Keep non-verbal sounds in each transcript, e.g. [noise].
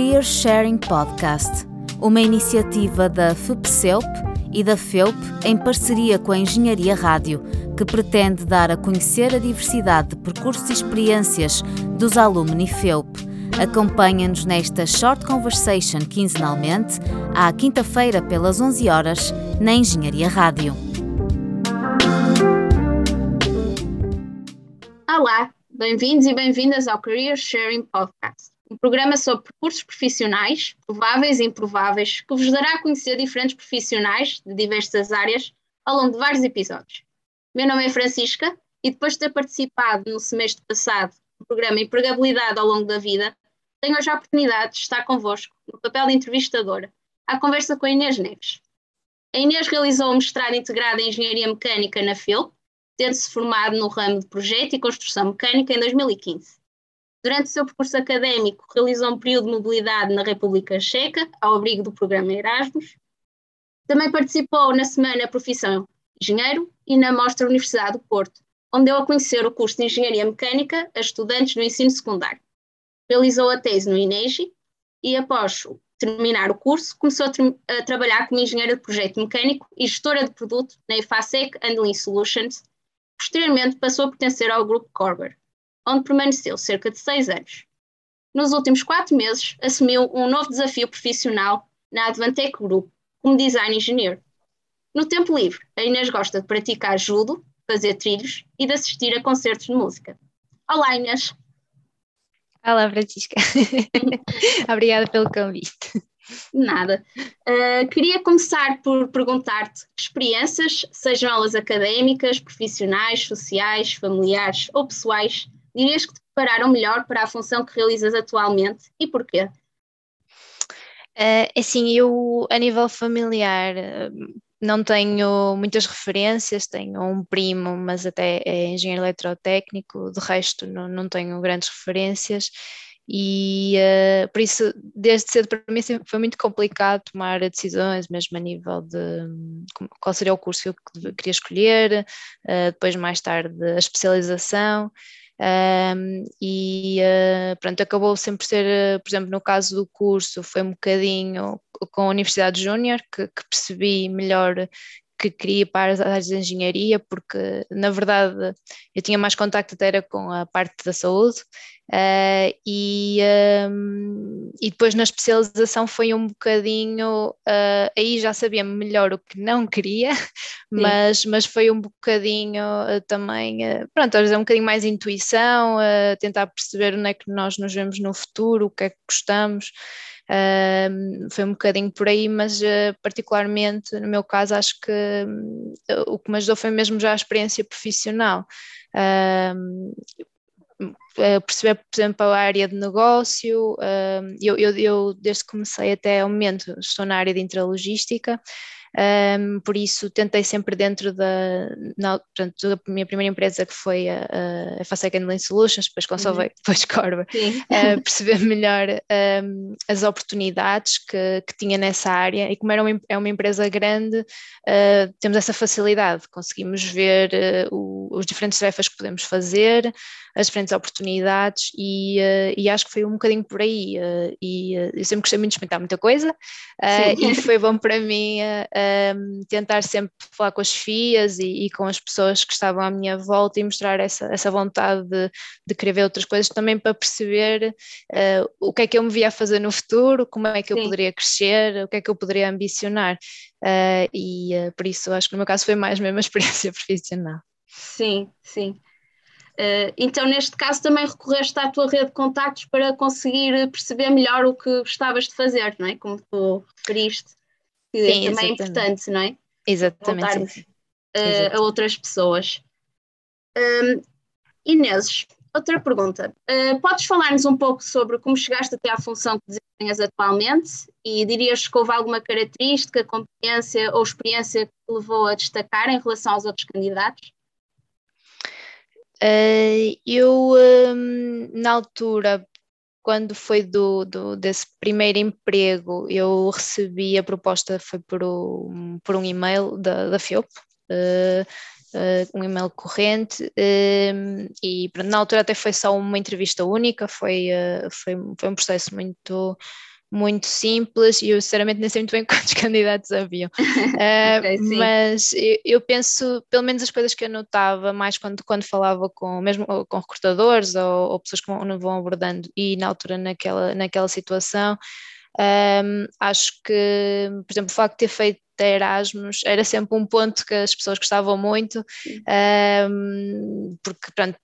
Career Sharing Podcast, uma iniciativa da FUPCELP e da FEUP em parceria com a Engenharia Rádio, que pretende dar a conhecer a diversidade de percursos e experiências dos alumni FEUP. Acompanha-nos nesta Short Conversation quinzenalmente, à quinta-feira pelas 11 horas, na Engenharia Rádio. Olá, bem-vindos e bem-vindas ao Career Sharing Podcast, um programa sobre percursos profissionais, prováveis e improváveis, que vos dará a conhecer diferentes profissionais de diversas áreas ao longo de vários episódios. Meu nome é Francisca e depois de ter participado no semestre passado no programa Empregabilidade ao longo da vida, tenho hoje a oportunidade de estar convosco no papel de entrevistadora, à conversa com a Inês Neves. A Inês realizou um mestrado integrado em Engenharia Mecânica na FIL tendo-se formado no ramo de projeto e construção mecânica em 2015. Durante o seu percurso académico, realizou um período de mobilidade na República Checa, ao abrigo do programa Erasmus. Também participou na Semana Profissão Engenheiro e na Mostra Universidade do Porto, onde deu a conhecer o curso de Engenharia Mecânica a estudantes do ensino secundário. Realizou a tese no INEGI e, após terminar o curso, começou a, tra a trabalhar como engenheira de projeto mecânico e gestora de produto na EFASEC Handling Solutions, Posteriormente passou a pertencer ao grupo Corber, onde permaneceu cerca de seis anos. Nos últimos quatro meses, assumiu um novo desafio profissional na Advantech Group, como design engineer. No tempo livre, a Inês gosta de praticar judo, fazer trilhos e de assistir a concertos de música. Olá, Inês! Olá, Francisca. [laughs] Obrigada pelo convite. Nada. Uh, queria começar por perguntar-te que experiências, sejam elas académicas, profissionais, sociais, familiares ou pessoais, dirias que te prepararam melhor para a função que realizas atualmente e porquê? Uh, assim, eu a nível familiar não tenho muitas referências, tenho um primo, mas até é engenheiro eletrotécnico, de resto não, não tenho grandes referências e uh, por isso, desde cedo para mim foi muito complicado tomar decisões, mesmo a nível de qual seria o curso que eu queria escolher, uh, depois mais tarde a especialização. Um, e uh, pronto, acabou sempre ser, por exemplo, no caso do curso, foi um bocadinho com a Universidade Júnior que, que percebi melhor que queria para as áreas de engenharia, porque na verdade eu tinha mais contacto até era com a parte da saúde uh, e, um, e depois na especialização foi um bocadinho, uh, aí já sabia melhor o que não queria, [laughs] mas, mas foi um bocadinho uh, também, pronto, às vezes é um bocadinho mais intuição, tentar perceber onde é que nós nos vemos no futuro, o que é que gostamos. Uh, foi um bocadinho por aí, mas uh, particularmente no meu caso acho que uh, o que me ajudou foi mesmo já a experiência profissional. perceber, por exemplo, a área de negócio, eu, eu, eu desde que comecei até ao momento estou na área de intralogística, um, por isso tentei sempre dentro da, na, portanto, da minha primeira empresa que foi a, a Facec Handling Solutions, depois Consolvei, uhum. depois Corva, uh, perceber [laughs] melhor um, as oportunidades que, que tinha nessa área. E como era uma, é uma empresa grande, uh, temos essa facilidade, conseguimos ver uh, o, os diferentes tarefas que podemos fazer, as diferentes oportunidades e, uh, e acho que foi um bocadinho por aí. E eu sempre gostei muito de experimentar muita coisa e foi bom para mim um, tentar sempre falar com as FIAs e, e, com as pessoas que estavam à minha volta e mostrar essa, essa vontade de, de querer ver outras coisas também para perceber o que é que eu me via a fazer no futuro, como é que eu Sim. poderia crescer, o que é que eu poderia ambicionar e por isso acho que no meu caso foi mais mesmo a experiência [laughs] profissional. Sim, sim. Uh, então, neste caso, também recorreste à tua rede de contactos para conseguir perceber melhor o que gostavas de fazer, não é? Como tu referiste, que sim, também é importante, não é? Exatamente. Uh, a outras pessoas. Um, Inês, outra pergunta. Uh, podes falar-nos um pouco sobre como chegaste até à função que desempenhas atualmente e dirias que houve alguma característica, competência ou experiência que te levou a destacar em relação aos outros candidatos? Uh, eu, um, na altura, quando foi do, do, desse primeiro emprego, eu recebi a proposta, foi por um, por um e-mail da, da FIOP, uh, uh, um e-mail corrente, um, e na altura até foi só uma entrevista única, foi, foi, foi um processo muito muito simples e eu sinceramente nem sei muito bem [laughs] quantos candidatos haviam. [laughs] Uh, mas eu, eu, penso, pelo menos as coisas que eu notava mais quando, quando falava com mesmo com recrutadores ou, ou pessoas que vão, vão abordando e na altura naquela, naquela situação, um, acho que, por exemplo, o facto de ter feito Erasmus era sempre um ponto que as pessoas gostavam muito, um, porque pronto,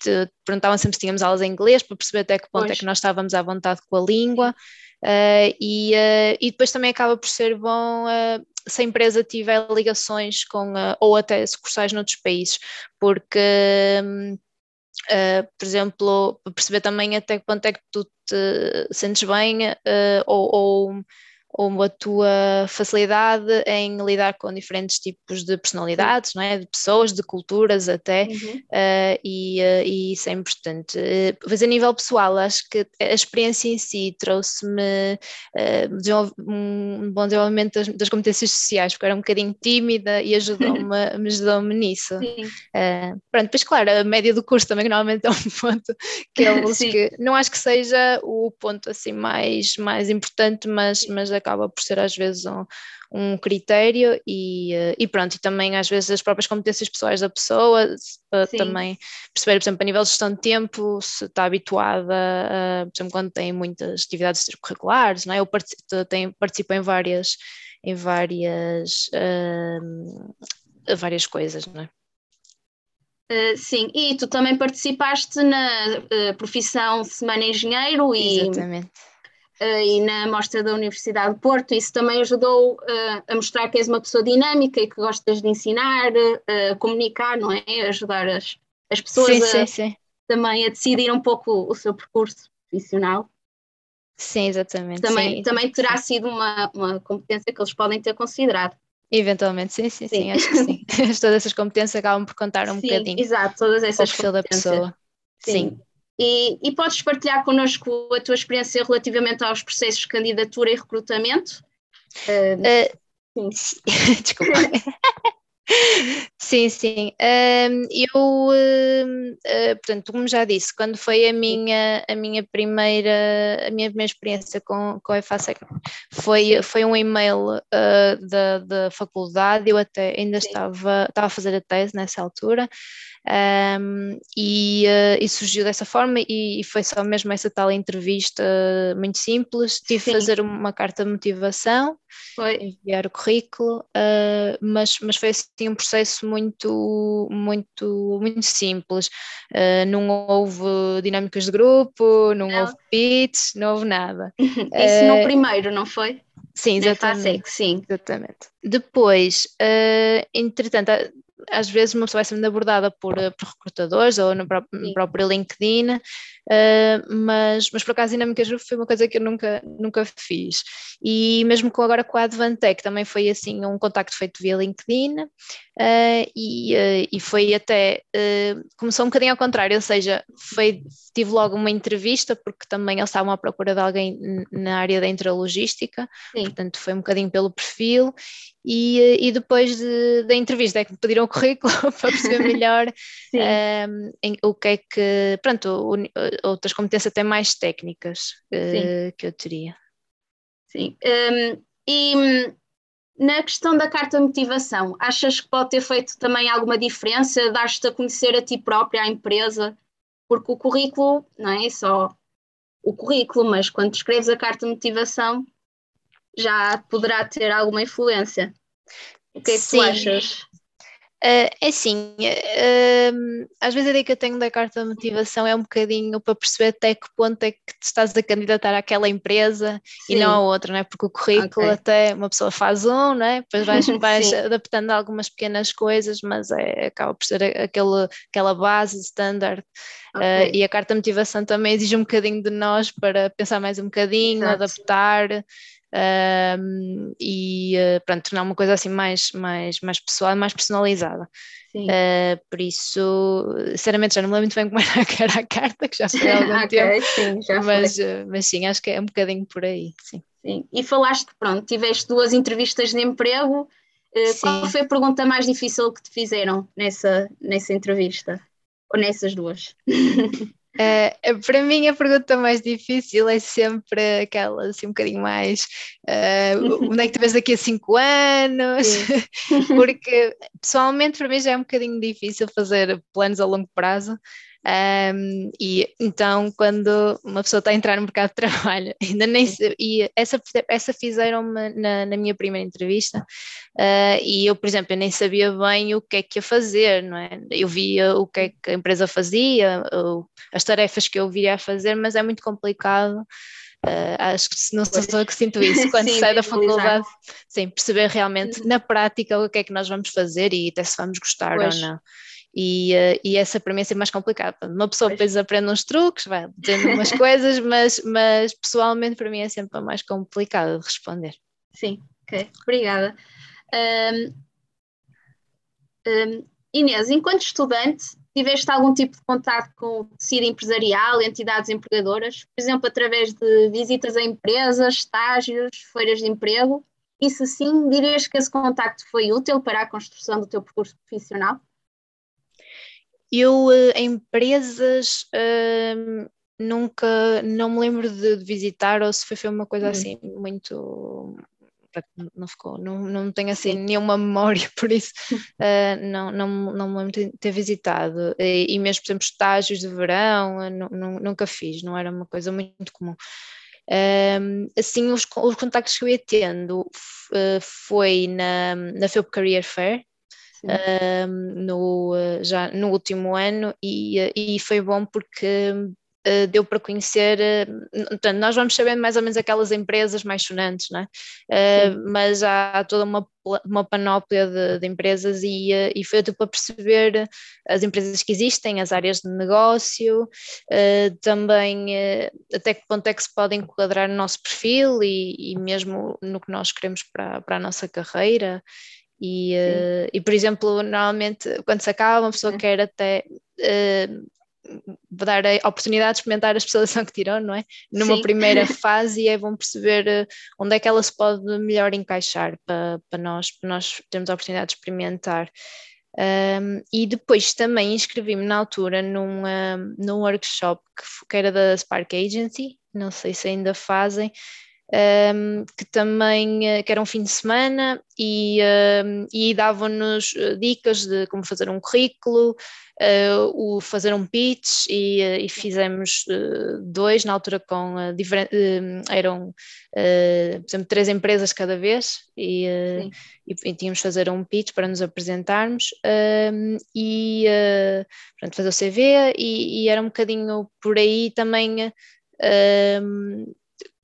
perguntavam sempre se tínhamos aulas em inglês para perceber até que ponto pois. é que nós estávamos à vontade com a língua. Uh, e, uh, e depois também acaba por ser bom uh, se a empresa tiver ligações com, ou até sucursais noutros países, porque um, Uh, por exemplo, perceber também até que ponto é que tu te sentes bem uh, ou, ou, ou, a tua facilidade em lidar com diferentes tipos de personalidades, não é? de pessoas, de culturas até, uhum. uh, e, e, isso é importante. mas a nível pessoal, acho que a experiência em si trouxe-me um bom desenvolvimento das, das, competências sociais, porque era um bocadinho tímida e ajudou-me [laughs] ajudou nisso. pronto, pois claro, a média do curso também normalmente é um [laughs] ponto que eles que não acho que seja o ponto assim mais, mais importante, mas, mas acaba por ser às vezes um, um critério e, eh, e pronto, e também às vezes as próprias competências pessoais da pessoa, eh, Sim. também perceber, por exemplo, a nível de gestão de tempo, se está habituada, a, por exemplo, quando tem muitas atividades extracurriculares, não é? Eu participo, participo em várias, em várias, uh, várias coisas, não é? Uh, sim, e tu também participaste na uh, profissão Semana Engenheiro e, uh, e na mostra da Universidade de Porto. Isso também ajudou a mostrar que és uma pessoa dinâmica e que gostas de ensinar, a comunicar, não é? Ajudar as, as pessoas sim, a, sim, sim. também a decidir um pouco o seu percurso profissional. Sim, exatamente. Também, também terá sido uma, uma competência que eles podem ter considerado. Eventualmente, sim, sim, sim, acho que sim. [laughs] todas essas competências acabam por contar um bocadinho. Exato, todas essas perfil da pessoa. Sim. Sim. E, e podes partilhar connosco a tua experiência relativamente aos processos de candidatura e recrutamento? Uh, uh, [laughs] Desculpa. [laughs] Sim, sim. Um, eu, uh, portanto, como já disse, quando foi a minha, a minha primeira, a minha primeira experiência com, com a EFASEC, foi, foi um e-mail da, da faculdade, eu até ainda estava, estava a fazer a tese nessa altura, um, e, uh, e, surgiu dessa forma e, e, foi só mesmo essa tal entrevista muito simples, tive de fazer uma carta de motivação, foi. enviar o currículo, uh, mas, mas foi assim um processo muito, muito, muito simples, uh, não houve dinâmicas de grupo, não, não. houve pitch, não houve nada. [laughs] Isso no primeiro, não foi? Sim, exatamente. sim. Exatamente. Depois, entretanto, às vezes uma pessoa vai sendo abordada por, eh, por recrutadores ou no próprio, no próprio LinkedIn, uh, mas, mas por acaso dinâmicas foi uma coisa que eu nunca, nunca fiz. E mesmo com, agora com a Advantech também foi assim um contacto feito via LinkedIn uh, e, uh, e foi até, começou um bocadinho ao contrário, ou seja, foi, tive logo uma entrevista porque também eles estavam à procura de alguém na área da intralogística, portanto foi um bocadinho pelo perfil e, e depois de, da entrevista é que me pediram o [laughs] currículo para perceber melhor um, em, o que é que, pronto, o, outras competências até mais técnicas uh, que eu teria. Sim, um, e hum, na questão da carta de motivação, achas que pode ter feito também alguma diferença, dar-te a conhecer a ti própria, a empresa, porque o currículo não é só o currículo, mas quando escreves a carta de motivação já poderá ter alguma influência. O que é que Sim. tu achas? Uh, é assim, uh, às vezes a ideia que eu tenho da carta de motivação é um bocadinho para perceber até que ponto é que te estás a candidatar àquela empresa Sim. e não a outra, não é? Porque o currículo okay. até uma pessoa faz um, não é? Depois vais, [laughs] vais adaptando algumas pequenas coisas, mas é, acaba por ser aquele, aquela base standard. Okay. Uh, e a carta de motivação também exige um bocadinho de nós para pensar mais um bocadinho, Exato. adaptar um, e uh, pronto, tornar uma coisa assim mais, mais, mais pessoal, mais personalizada. Uh, por isso, sinceramente, já não me lembro muito bem como [laughs] era a carta, que já foi há algum [laughs] okay, tempo, sim, já mas, uh, mas sim, acho que é um bocadinho por aí. Sim. sim. E falaste, pronto, tiveste duas entrevistas de emprego. Uh, qual foi a pergunta mais difícil que te fizeram nessa, nessa entrevista? Ou nessas duas? [laughs] Uh, para mim, a pergunta mais difícil é sempre aquela, assim, um bocadinho mais: uh, onde é que tu vês daqui a cinco anos? [laughs] Porque, pessoalmente, para mim já é um bocadinho difícil fazer planos a longo prazo. Um, e então, quando uma pessoa está a entrar no mercado de trabalho, [laughs] ainda nem e essa, essa fizeram-me na, na, minha primeira entrevista, uh, e eu, por exemplo, eu nem sabia bem o que é que ia fazer, não é? Eu via o que é que a empresa fazia, as tarefas que eu viria a fazer, mas é muito complicado. Uh, acho que não sou só que sinto isso [laughs] quando sim, sai da faculdade, sim, perceber realmente uhum. na prática o que é que nós vamos fazer e até se vamos gostar pois. ou não. E, uh, e essa para mim é sempre mais complicada. Uma pessoa depois aprende uns truques, vai dizendo umas [laughs] coisas, mas, mas pessoalmente para mim é sempre mais complicado de responder. Sim, ok, obrigada. Um, um, Inês, enquanto estudante, tiveste algum tipo de contato com o tecido empresarial, entidades empregadoras, por exemplo, através de visitas a empresas, estágios, feiras de emprego? E se sim, dirias que esse contacto foi útil para a construção do teu percurso profissional? Eu, eh, empresas, uh, nunca, não me lembro de, de, visitar, ou se foi, foi uma coisa uhum. assim muito. Não ficou, não, não tenho assim Sim. nenhuma [laughs] memória, por isso uh, não, não, não me lembro de ter visitado. E, e mesmo, por exemplo, estágios de verão, não, não, nunca fiz, não era uma coisa muito comum. Um, assim, os, os contactos que eu ia tendo foi na, na Philp Career Fair, no, eh, já no último ano e, eh, e foi bom porque uh, deu para conhecer, uh, portanto, nós vamos sabendo mais ou menos aquelas empresas mais sonantes, não é? Uh, mas há toda uma, uma panóplia de, de empresas e, e foi tudo para perceber as empresas que existem, as áreas de negócio, também até que ponto é que se podem enquadrar no nosso perfil e, e mesmo no que nós queremos para, para a nossa carreira. E, uh, e, por exemplo, normalmente quando se acaba, uma pessoa é. quer até uh, dar a oportunidade de experimentar a especialização [laughs] que tirou, não é? Numa Sim. primeira [laughs] fase é bom perceber uh, onde é que ela se pode melhor encaixar para, para, nós, para nós termos a oportunidade de experimentar. Um, e depois também inscrevi-me na altura num, um, num workshop que, que era da Spark Agency, não sei se ainda fazem, um, que também eh, que era um fim de semana e, um, e davam-nos eh, dicas de como fazer um currículo, uh, o fazer um pitch e, uh, e fizemos uh, dois na altura com eram por exemplo três empresas cada vez e, e, e, tínhamos de fazer um pitch para nos apresentarmos e portanto, fazer o CV e, era um bocadinho por aí também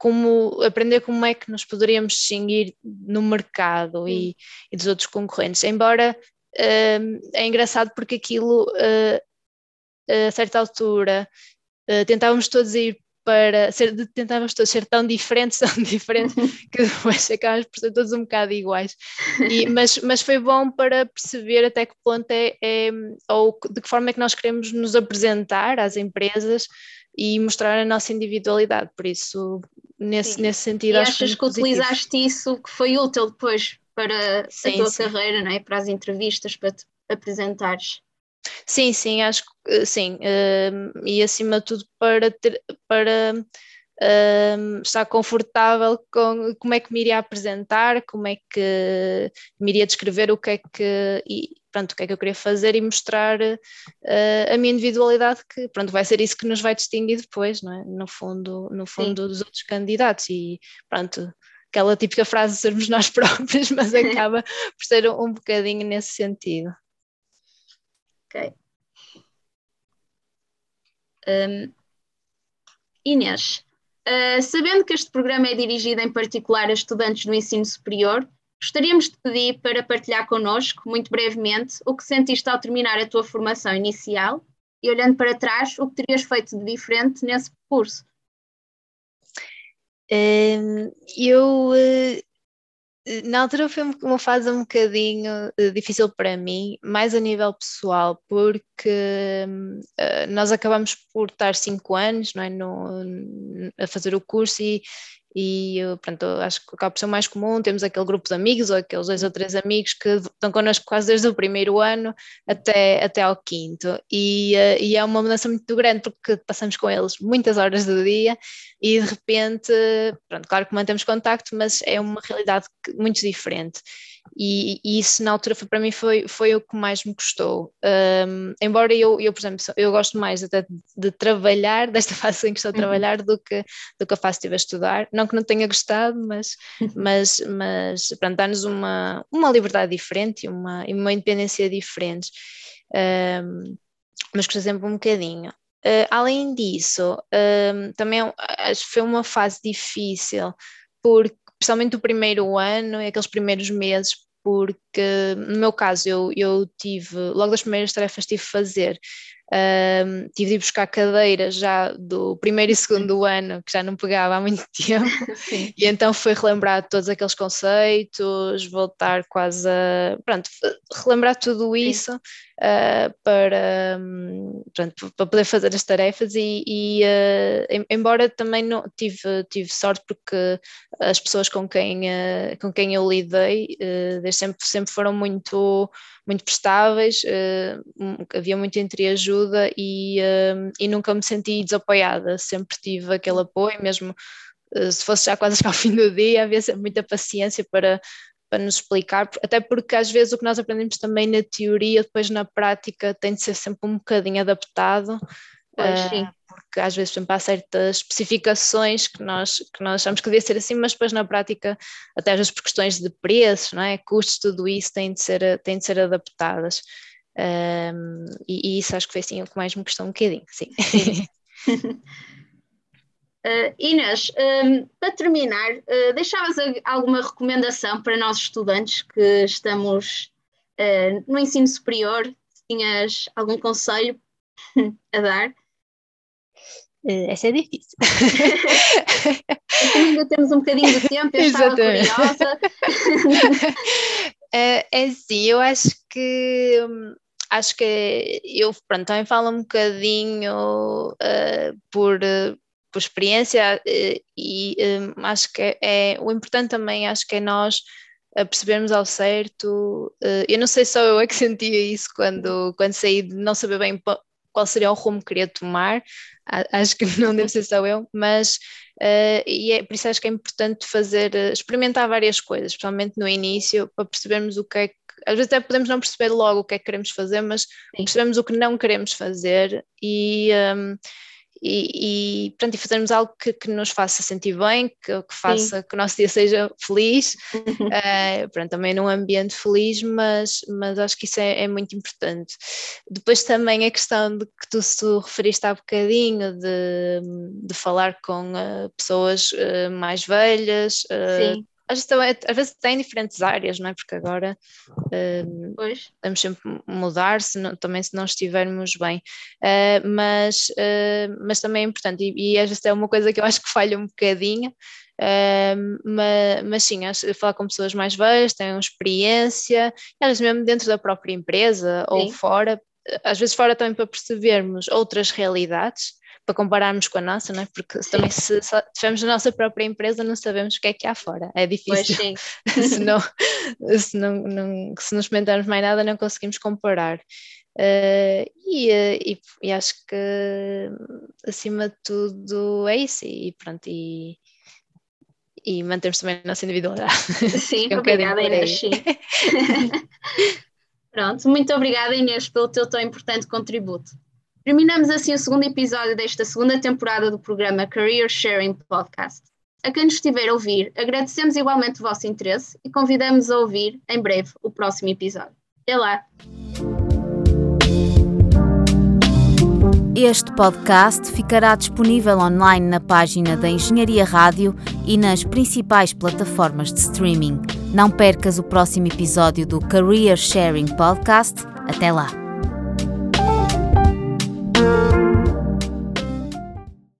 como aprender como é que nos poderíamos distinguir no mercado e, e, dos outros concorrentes. Embora uh, é engraçado porque aquilo uh, a certa altura uh, tentávamos todos ir para ser, tentávamos todos ser tão diferentes, [laughs] tão diferentes, que depois acabámos por ser todos um bocado iguais. E, [laughs] mas, mas foi bom para perceber até que ponto é, é, ou de que forma é que nós queremos nos apresentar às empresas e mostrar a nossa individualidade. Por isso, nesse, nesse sentido. E achas que, utilizaste isso que foi útil depois para sim, a tua sim. carreira, não é? para as entrevistas, para te apresentares? Sim, sim, acho que sim. Uh, e acima de tudo para, ter, para uh, estar confortável com como é que me iria apresentar, como é que me iria descrever o que é que. E, pronto, o que é que eu queria fazer e mostrar uh, a minha individualidade, que pronto, vai ser isso que nos vai distinguir depois, não é? No fundo, no fundo dos outros candidatos e pronto, aquela típica frase sermos nós [laughs] próprios, mas acaba por ser um, um bocadinho nesse sentido. Ok. Um, Inês, uh, sabendo que este programa é dirigido em particular a estudantes do ensino superior, Gostaríamos de pedir para partilhar connosco, muito brevemente, o que sentiste ao terminar a tua formação inicial e, olhando para trás, o que terias feito de diferente nesse percurso. Um, eu eh, na altura foi uma fase um bocadinho eh, difícil para mim, mais a nível pessoal, porque uh, nós acabamos por estar cinco anos não é, no, a fazer o curso e, e pronto, acho que acaba por ser mais comum, temos aquele grupo de amigos ou aqueles dois ou três amigos que estão connosco quase desde o primeiro ano até, até ao quinto. E, uh, e é uma mudança muito grande porque passamos com eles muitas horas do dia e de repente, pronto, claro que mantemos contacto, mas é uma realidade muito diferente e, e, isso na altura foi, para mim foi, foi o que mais me custou. Um, embora eu, eu, por exemplo, eu gosto mais até de, de, trabalhar, [laughs] desta fase em que estou a uhum. trabalhar, do que, do que a fase que estive a estudar. Não que não tenha gostado, mas, mas, mas pronto, dá-nos uma, uma liberdade diferente e uma, e uma independência diferente. Um, mas custa sempre um bocadinho. Uh, além disso, um, também acho que foi uma fase difícil, porque especialmente o primeiro ano e aqueles primeiros meses, porque no meu caso eu, eu tive, logo das primeiras tarefas tive que fazer, um, tive de ir buscar cadeiras já do primeiro e segundo ano, que já não pegava há muito [laughs] tempo, Sim. e então foi relembrar todos aqueles conceitos, voltar quase a, pronto, relembrar tudo isso uh, para, um, pronto, para poder fazer as tarefas e, e uh, embora também não, tive, tive sorte porque as pessoas com quem, uh, com quem eu lidei sempre, sempre foram muito, muito prestáveis, havia muito entreajuda e, e nunca me senti desapoiada, sempre tive aquele apoio, mesmo se fosse já quase [laughs] ao fim do dia, havia muita paciência para, para nos explicar, até porque às vezes o que nós aprendemos também na teoria, depois na prática tem de ser sempre um bocadinho adaptado, uh, porque às vezes exemplo, há certas especificações que nós, que nós achamos que devia ser assim, mas depois na prática, até às vezes por questões de preços, não é? custos, tudo isso tem de ser, tem de ser adaptadas. Um, e, e, isso acho que foi assim o que mais me custou um bocadinho, sim. sim. [laughs] [laughs] Uh, Inês, um, para terminar, uh, deixavas alguma recomendação para nós estudantes que estamos uh, no ensino superior? Se tinhas algum conselho [laughs] a dar? Essa é difícil. [laughs] ainda temos um bocadinho de tempo, eu estava Exatamente. curiosa. [laughs] é sim, eu acho que hum, acho que eu pronto, também falo um bocadinho por, por experiência eh, e um, acho que é, é, o importante também acho que é nós eh, percebermos ao certo. Eu não sei só eu é que [laughs] sentia isso quando, quando saí de não saber bem qual seria o rumo que queria tomar, acho que [laughs] não deve ser só eu, mas e é, por isso acho que é importante fazer, experimentar várias coisas, especialmente no início, para percebermos o que é que, às vezes até podemos não perceber logo o que é que queremos fazer, mas Sim. percebemos o que não queremos fazer e um, e, e, pronto, e fazermos algo que, que, nos faça sentir bem, que, que faça Sim. que o nosso dia seja feliz, uh, [laughs] pronto, também num ambiente feliz, mas, mas acho que isso é, é muito importante. Depois também a questão de que tu, tu referiste há bocadinho, de, de falar com uh, pessoas uh, mais velhas, Às vezes, também, às vezes tem diferentes áreas, não é? Porque agora uh, temos sempre mudar, se não, também se não estivermos bem. Uh, mas, uh, mas também é importante, e, e às vezes é uma coisa que eu acho que falha um bocadinho, uh, mas, mas sim, acho, falar com pessoas mais velhas, têm experiência, às vezes mesmo dentro da própria empresa sim. ou fora, às vezes fora também para percebermos outras realidades para compararmos com a nossa, não é? Porque Sim. também se estivermos na nossa própria empresa não sabemos o que é que há fora, é difícil. [laughs] se, não, se, não, não, se não experimentarmos mais nada não conseguimos comparar. Uh, e, uh, e, e, acho que acima de tudo é isso e pronto e, e mantermos também a nossa individualidade. Sim, [laughs] um obrigada Inês. [laughs] Pronto, muito obrigada Inês pelo teu tão importante contributo. Terminamos assim o segundo episódio desta segunda temporada do programa Career Sharing Podcast. A quem nos estiver a ouvir, agradecemos igualmente o vosso interesse e convidamos a ouvir em breve o próximo episódio. Até lá! Este podcast ficará disponível online na página da Engenharia Rádio e nas principais plataformas de streaming. Não percas o próximo episódio do Career Sharing Podcast. Até lá!